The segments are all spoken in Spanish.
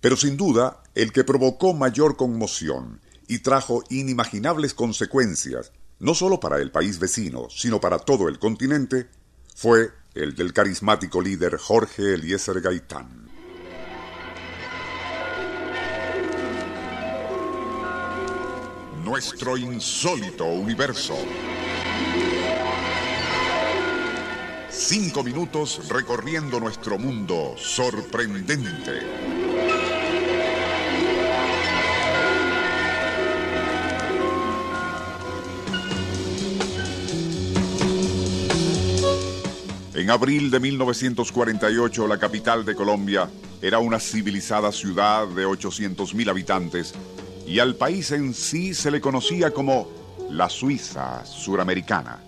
Pero sin duda, el que provocó mayor conmoción y trajo inimaginables consecuencias, no solo para el país vecino, sino para todo el continente, fue el del carismático líder Jorge Eliezer Gaitán. Nuestro insólito universo. Cinco minutos recorriendo nuestro mundo sorprendente. En abril de 1948, la capital de Colombia era una civilizada ciudad de 800.000 habitantes y al país en sí se le conocía como la Suiza suramericana.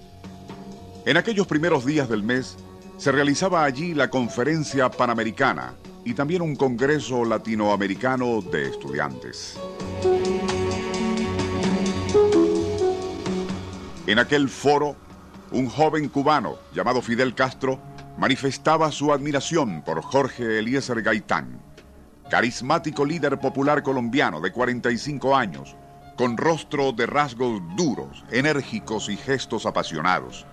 En aquellos primeros días del mes se realizaba allí la Conferencia Panamericana y también un Congreso Latinoamericano de Estudiantes. En aquel foro, un joven cubano llamado Fidel Castro manifestaba su admiración por Jorge Eliezer Gaitán, carismático líder popular colombiano de 45 años, con rostro de rasgos duros, enérgicos y gestos apasionados.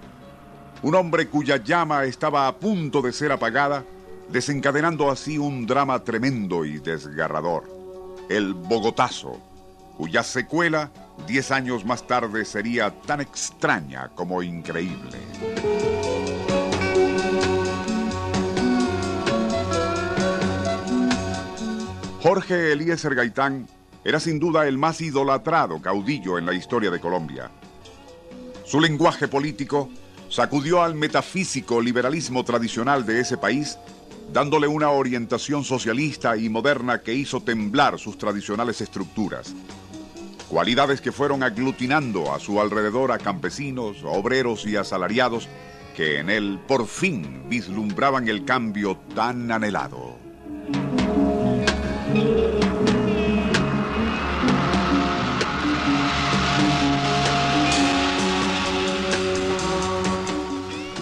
Un hombre cuya llama estaba a punto de ser apagada, desencadenando así un drama tremendo y desgarrador, el Bogotazo, cuya secuela diez años más tarde sería tan extraña como increíble. Jorge Eliezer Gaitán era sin duda el más idolatrado caudillo en la historia de Colombia. Su lenguaje político sacudió al metafísico liberalismo tradicional de ese país, dándole una orientación socialista y moderna que hizo temblar sus tradicionales estructuras cualidades que fueron aglutinando a su alrededor a campesinos, obreros y asalariados que en él por fin vislumbraban el cambio tan anhelado.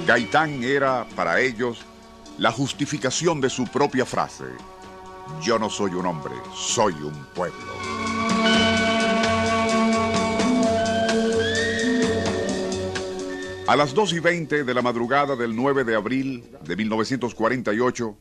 Gaitán era, para ellos, la justificación de su propia frase. Yo no soy un hombre, soy un pueblo. A las 2 y 20 de la madrugada del 9 de abril de 1948,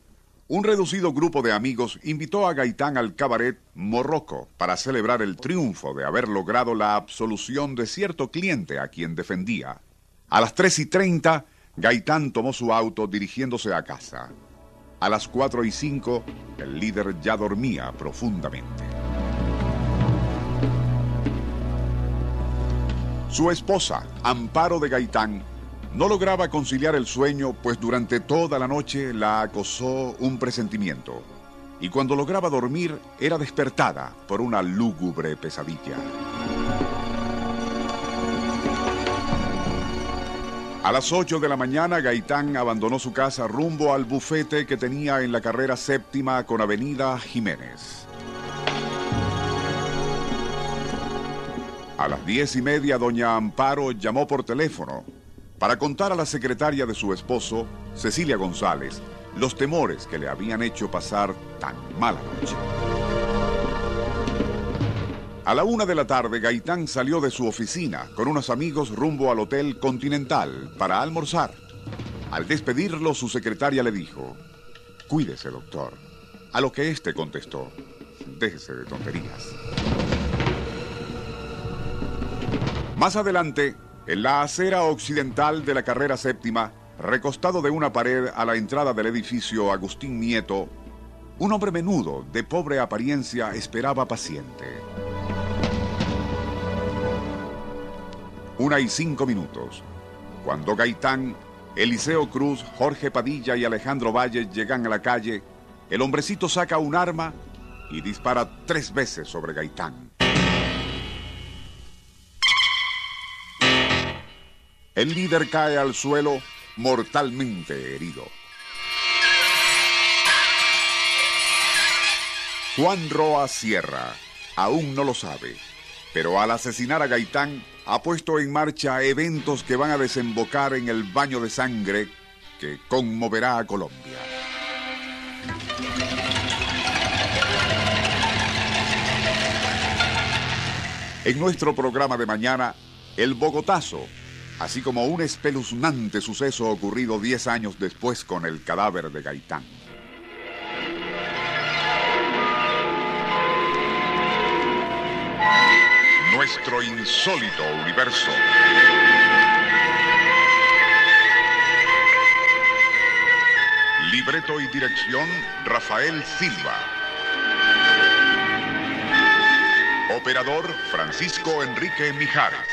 un reducido grupo de amigos invitó a Gaitán al cabaret Morroco para celebrar el triunfo de haber logrado la absolución de cierto cliente a quien defendía. A las 3 y 30, Gaitán tomó su auto dirigiéndose a casa. A las 4 y 5, el líder ya dormía profundamente. Su esposa, Amparo de Gaitán, no lograba conciliar el sueño, pues durante toda la noche la acosó un presentimiento, y cuando lograba dormir era despertada por una lúgubre pesadilla. A las 8 de la mañana, Gaitán abandonó su casa rumbo al bufete que tenía en la carrera séptima con Avenida Jiménez. A las diez y media, doña Amparo llamó por teléfono para contar a la secretaria de su esposo, Cecilia González, los temores que le habían hecho pasar tan mala noche. A la una de la tarde, Gaitán salió de su oficina con unos amigos rumbo al Hotel Continental para almorzar. Al despedirlo, su secretaria le dijo, Cuídese, doctor. A lo que éste contestó, déjese de tonterías. Más adelante, en la acera occidental de la carrera séptima, recostado de una pared a la entrada del edificio Agustín Nieto, un hombre menudo, de pobre apariencia, esperaba paciente. Una y cinco minutos. Cuando Gaitán, Eliseo Cruz, Jorge Padilla y Alejandro Valle llegan a la calle, el hombrecito saca un arma y dispara tres veces sobre Gaitán. El líder cae al suelo mortalmente herido. Juan Roa Sierra aún no lo sabe, pero al asesinar a Gaitán ha puesto en marcha eventos que van a desembocar en el baño de sangre que conmoverá a Colombia. En nuestro programa de mañana, el Bogotazo, así como un espeluznante suceso ocurrido 10 años después con el cadáver de Gaitán. Nuestro insólito universo. Libreto y dirección, Rafael Silva. Operador, Francisco Enrique Mijares.